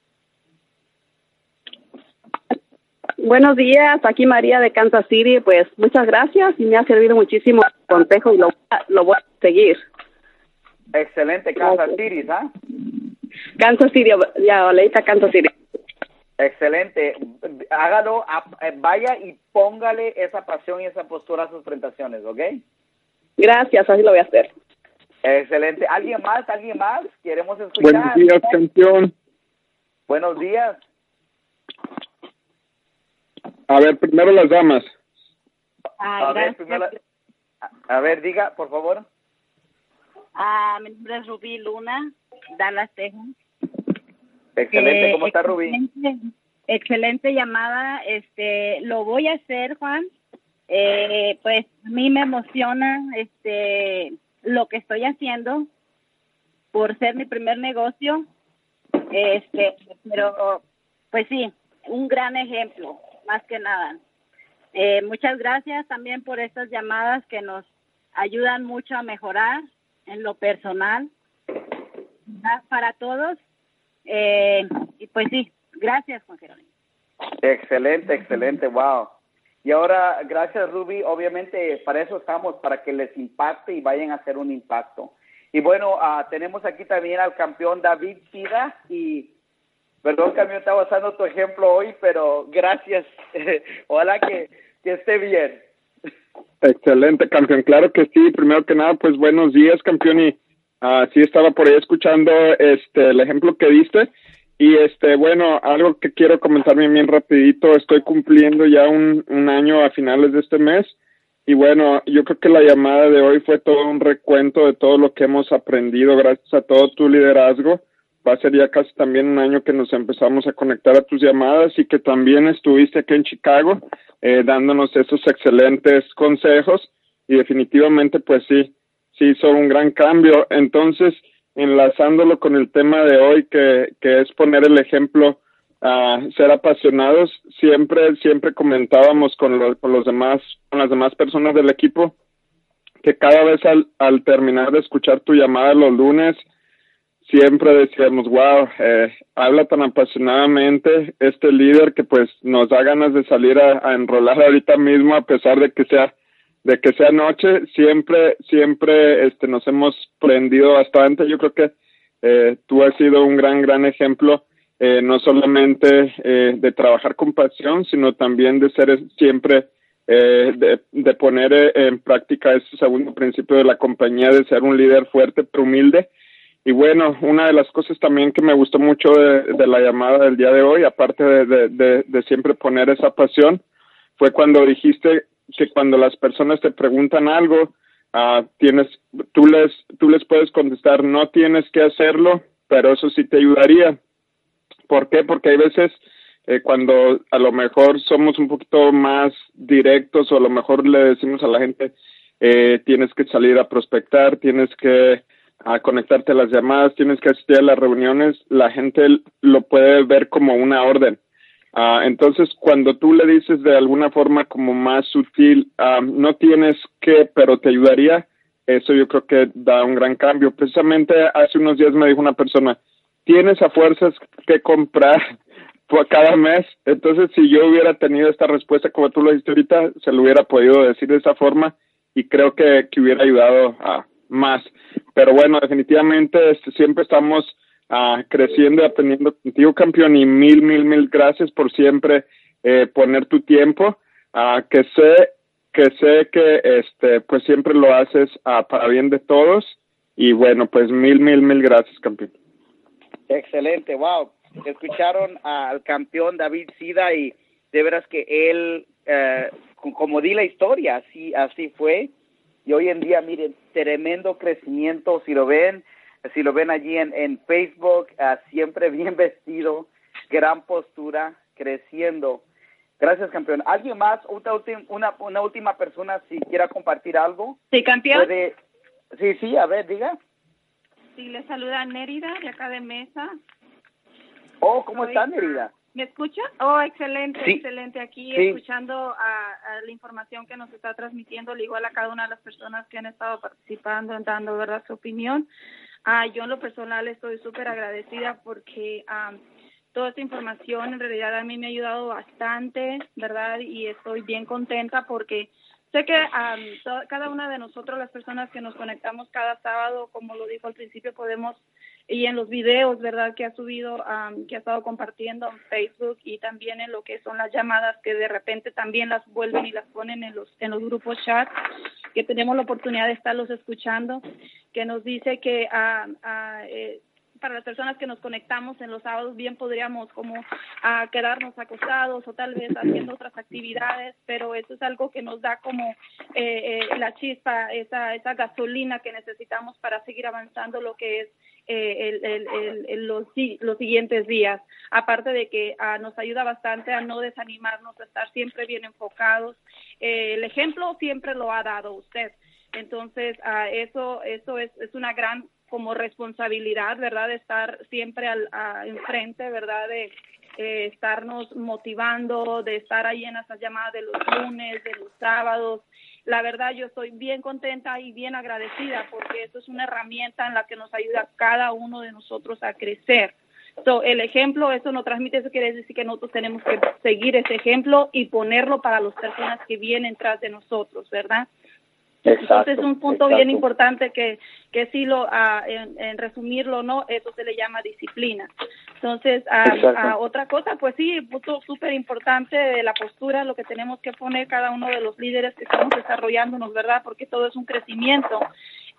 [SPEAKER 4] Buenos días, aquí María de Kansas City. Pues muchas gracias y me ha servido muchísimo el consejo y lo, lo voy a seguir.
[SPEAKER 1] Excelente, Kansas City, ¿ah?
[SPEAKER 4] Kansas City, ya, Oleita, Kansas City.
[SPEAKER 1] Excelente. Hágalo, vaya y póngale esa pasión y esa postura a sus presentaciones, ¿ok?
[SPEAKER 4] Gracias, así lo voy a hacer.
[SPEAKER 1] Excelente. ¿Alguien más? ¿Alguien más? Queremos escuchar.
[SPEAKER 5] Buenos días, campeón.
[SPEAKER 1] Buenos días.
[SPEAKER 5] A ver, primero las damas.
[SPEAKER 1] Ah, a, ver, primero, a ver, diga, por favor.
[SPEAKER 6] Ah, mi nombre es Rubí Luna, Dallas, Texas.
[SPEAKER 1] Excelente, ¿cómo eh, está Rubí?
[SPEAKER 6] Excelente, excelente, llamada, este, lo voy a hacer, Juan. Eh, pues a mí me emociona este lo que estoy haciendo por ser mi primer negocio. Este, pero pues sí, un gran ejemplo, más que nada. Eh, muchas gracias también por estas llamadas que nos ayudan mucho a mejorar en lo personal para todos eh, y pues sí, gracias, Juan Jerónimo.
[SPEAKER 1] Excelente, excelente, wow. Y ahora, gracias, Ruby. Obviamente, para eso estamos, para que les impacte y vayan a hacer un impacto. Y bueno, uh, tenemos aquí también al campeón David Sida y perdón que me estaba usando tu ejemplo hoy, pero gracias. Ojalá que, que esté bien.
[SPEAKER 5] Excelente, campeón. Claro que sí. Primero que nada, pues buenos días, campeón. Y uh, sí estaba por ahí escuchando este el ejemplo que diste. Y este, bueno, algo que quiero comentar bien, bien rapidito, estoy cumpliendo ya un, un año a finales de este mes. Y bueno, yo creo que la llamada de hoy fue todo un recuento de todo lo que hemos aprendido gracias a todo tu liderazgo. Va a ser ya casi también un año que nos empezamos a conectar a tus llamadas y que también estuviste aquí en Chicago eh, dándonos esos excelentes consejos y definitivamente pues sí, sí hizo un gran cambio. Entonces, enlazándolo con el tema de hoy, que, que es poner el ejemplo a ser apasionados, siempre, siempre comentábamos con, lo, con los demás, con las demás personas del equipo, que cada vez al, al terminar de escuchar tu llamada los lunes, siempre decíamos, wow, eh, habla tan apasionadamente este líder que pues nos da ganas de salir a, a enrolar ahorita mismo a pesar de que sea de que sea noche, siempre, siempre este, nos hemos prendido bastante. Yo creo que eh, tú has sido un gran, gran ejemplo, eh, no solamente eh, de trabajar con pasión, sino también de ser siempre, eh, de, de, poner eh, en práctica ese segundo principio de la compañía, de ser un líder fuerte, pero humilde. Y bueno, una de las cosas también que me gustó mucho de, de la llamada del día de hoy, aparte de, de, de siempre poner esa pasión, fue cuando dijiste que cuando las personas te preguntan algo, uh, tienes, tú les, tú les puedes contestar, no tienes que hacerlo, pero eso sí te ayudaría. ¿Por qué? Porque hay veces eh, cuando a lo mejor somos un poquito más directos o a lo mejor le decimos a la gente, eh, tienes que salir a prospectar, tienes que a conectarte a las llamadas, tienes que asistir a las reuniones, la gente lo puede ver como una orden. Uh, entonces, cuando tú le dices de alguna forma como más sutil, uh, no tienes que, pero te ayudaría, eso yo creo que da un gran cambio. Precisamente hace unos días me dijo una persona, tienes a fuerzas que comprar por cada mes. Entonces, si yo hubiera tenido esta respuesta como tú lo dijiste ahorita, se lo hubiera podido decir de esa forma y creo que, que hubiera ayudado a más. Pero bueno, definitivamente este, siempre estamos uh, creciendo y aprendiendo contigo, campeón, y mil, mil, mil gracias por siempre eh, poner tu tiempo, uh, que sé que sé que este pues siempre lo haces uh, para bien de todos. Y bueno pues mil mil mil gracias campeón.
[SPEAKER 1] Excelente wow. Escucharon al campeón David Sida y de veras que él eh, como di la historia así así fue. Y hoy en día miren tremendo crecimiento si lo ven si lo ven allí en, en Facebook, uh, siempre bien vestido, gran postura, creciendo. Gracias, campeón. ¿Alguien más, una, una, una última persona, si quiera compartir algo?
[SPEAKER 6] Sí, campeón.
[SPEAKER 1] Puede... Sí, sí, a ver, diga.
[SPEAKER 6] Sí, le saluda Nérida, de acá de Mesa.
[SPEAKER 1] Oh, ¿cómo está Nérida?
[SPEAKER 6] ¿Me escucha? Oh, excelente,
[SPEAKER 1] sí.
[SPEAKER 6] excelente. Aquí
[SPEAKER 1] sí.
[SPEAKER 6] escuchando a, a, la información que nos está transmitiendo, igual a cada una de las personas que han estado participando, dando verdad su opinión. Uh, yo en lo personal estoy súper agradecida porque um, toda esta información en realidad a mí me ha ayudado bastante, ¿verdad? Y estoy bien contenta porque sé que um, cada una de nosotros, las personas que nos conectamos cada sábado, como lo dijo al principio, podemos y en los videos, ¿verdad? Que ha subido, um, que ha estado compartiendo en Facebook y también en lo que son las llamadas que de repente también las vuelven y las ponen en los, en los grupos chat, que tenemos la oportunidad de estarlos escuchando, que nos dice que uh, uh, eh, para las personas que nos conectamos en los sábados bien podríamos como uh, quedarnos acostados o tal vez haciendo otras actividades, pero eso es algo que nos da como eh, eh, la chispa, esa, esa gasolina que necesitamos para seguir avanzando lo que es eh, el, el, el, los, los siguientes días. Aparte de que uh, nos ayuda bastante a no desanimarnos, a estar siempre bien enfocados. Eh, el ejemplo siempre lo ha dado usted. Entonces, uh, eso, eso es, es una gran como responsabilidad, ¿verdad? De estar siempre al, a, enfrente, ¿verdad? De eh, estarnos motivando, de estar ahí en esas llamadas de los lunes, de los sábados. La verdad, yo estoy bien contenta y bien agradecida porque esto es una herramienta en la que nos ayuda cada uno de nosotros a crecer. So, el ejemplo, eso no transmite, eso quiere decir que nosotros tenemos que seguir ese ejemplo y ponerlo para las personas que vienen tras de nosotros, ¿verdad?
[SPEAKER 1] Exacto,
[SPEAKER 6] Entonces, un punto
[SPEAKER 1] exacto.
[SPEAKER 6] bien importante que, que sí, lo, uh, en, en, resumirlo, ¿no? Eso se le llama disciplina. Entonces, uh, uh, otra cosa, pues sí, punto súper importante de la postura, lo que tenemos que poner cada uno de los líderes que estamos desarrollándonos, ¿verdad? Porque todo es un crecimiento.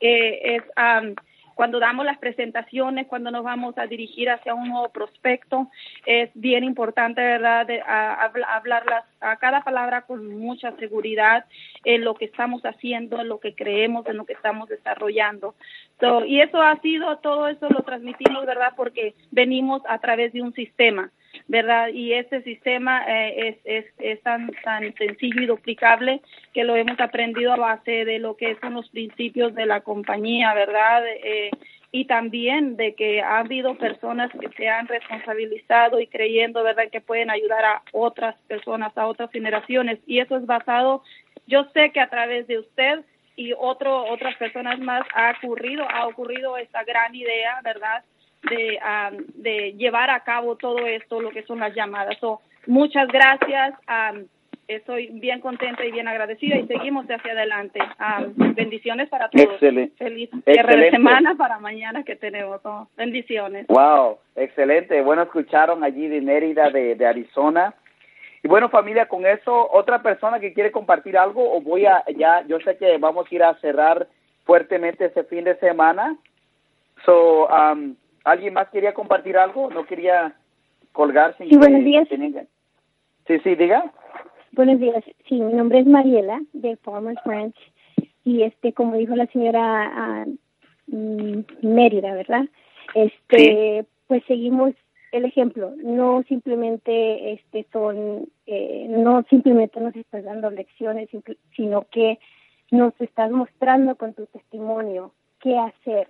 [SPEAKER 6] Eh, es. Um, cuando damos las presentaciones, cuando nos vamos a dirigir hacia un nuevo prospecto, es bien importante, ¿verdad?, de, a, a hablarlas a cada palabra con mucha seguridad en lo que estamos haciendo, en lo que creemos, en lo que estamos desarrollando. So, y eso ha sido, todo eso lo transmitimos, ¿verdad?, porque venimos a través de un sistema. ¿Verdad? Y este sistema eh, es, es, es tan, tan sencillo y duplicable que lo hemos aprendido a base de lo que son los principios de la compañía, ¿verdad? Eh, y también de que ha habido personas que se han responsabilizado y creyendo, ¿verdad?, que pueden ayudar a otras personas, a otras generaciones. Y eso es basado, yo sé que a través de usted y otro, otras personas más ha ocurrido, ha ocurrido esta gran idea, ¿verdad?, de, um, de llevar a cabo todo esto, lo que son las llamadas. So, muchas gracias. Um,
[SPEAKER 3] estoy bien contenta y bien agradecida y seguimos hacia adelante. Ah, bendiciones para todos.
[SPEAKER 1] Excelente.
[SPEAKER 3] Feliz cierre de semana para mañana que tenemos. Oh, bendiciones.
[SPEAKER 1] Wow, excelente. Bueno, escucharon allí de Mérida, de, de Arizona. Y bueno, familia, con eso, otra persona que quiere compartir algo, o voy a, ya, yo sé que vamos a ir a cerrar fuertemente este fin de semana. So, um, ¿alguien más quería compartir algo? No quería colgar sin
[SPEAKER 7] Sí, buenos días.
[SPEAKER 1] Sí, sí, diga.
[SPEAKER 7] Buenos días. Sí, mi nombre es Mariela de Farmers Branch y este, como dijo la señora mm, Mérida, ¿verdad? Este, pues seguimos el ejemplo. No simplemente este son, eh, no simplemente nos estás dando lecciones, sino que nos estás mostrando con tu testimonio qué hacer.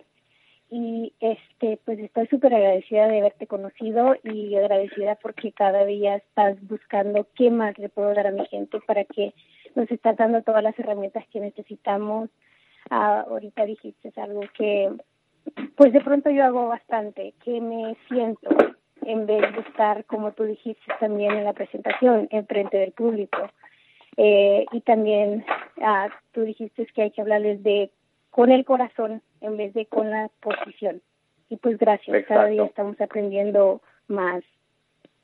[SPEAKER 7] Y este, pues estoy súper agradecida de haberte conocido y agradecida porque cada día estás buscando qué más le puedo dar a mi gente para que nos estás dando todas las herramientas que necesitamos. Ah, ahorita dijiste algo que, pues de pronto yo hago bastante, que me siento en vez de estar, como tú dijiste también en la presentación, enfrente del público. Eh, y también ah, tú dijiste que hay que hablarles de con el corazón en vez de con la posición. Y pues gracias, cada día
[SPEAKER 1] Exacto.
[SPEAKER 7] estamos aprendiendo más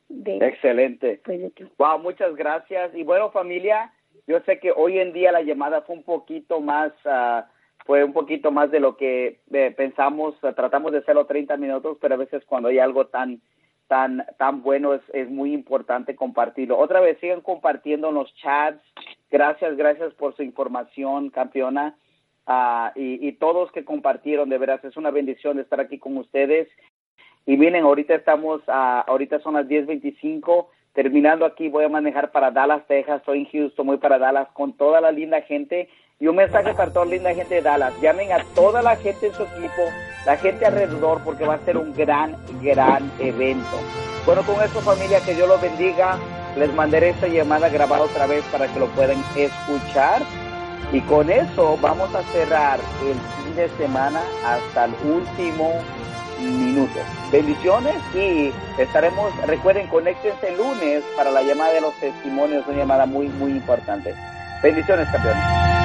[SPEAKER 7] de,
[SPEAKER 1] Excelente.
[SPEAKER 7] pues, de ti.
[SPEAKER 1] Wow, muchas gracias. Y bueno, familia, yo sé que hoy en día la llamada fue un poquito más, ah, fue un poquito más de lo que eh, pensamos. Ah, tratamos de hacerlo 30 minutos, pero a veces cuando hay algo tan, tan, tan bueno es, es muy importante compartirlo. Otra vez, sigan compartiendo en los chats. Gracias, gracias por su información, campeona. Ah, y, y todos que compartieron, de veras, es una bendición estar aquí con ustedes. Y miren, ahorita estamos, ah, ahorita son las 10.25, terminando aquí voy a manejar para Dallas, Texas, estoy en Houston, voy para Dallas con toda la linda gente. Y un mensaje para toda la linda gente de Dallas, llamen a toda la gente en su equipo, la gente alrededor, porque va a ser un gran, gran evento. Bueno, con eso familia, que Dios los bendiga. Les mandaré esta llamada grabada otra vez para que lo puedan escuchar. Y con eso vamos a cerrar el fin de semana hasta el último minuto. Bendiciones y estaremos, recuerden, conéctense el lunes para la llamada de los testimonios, una llamada muy, muy importante. Bendiciones, campeones.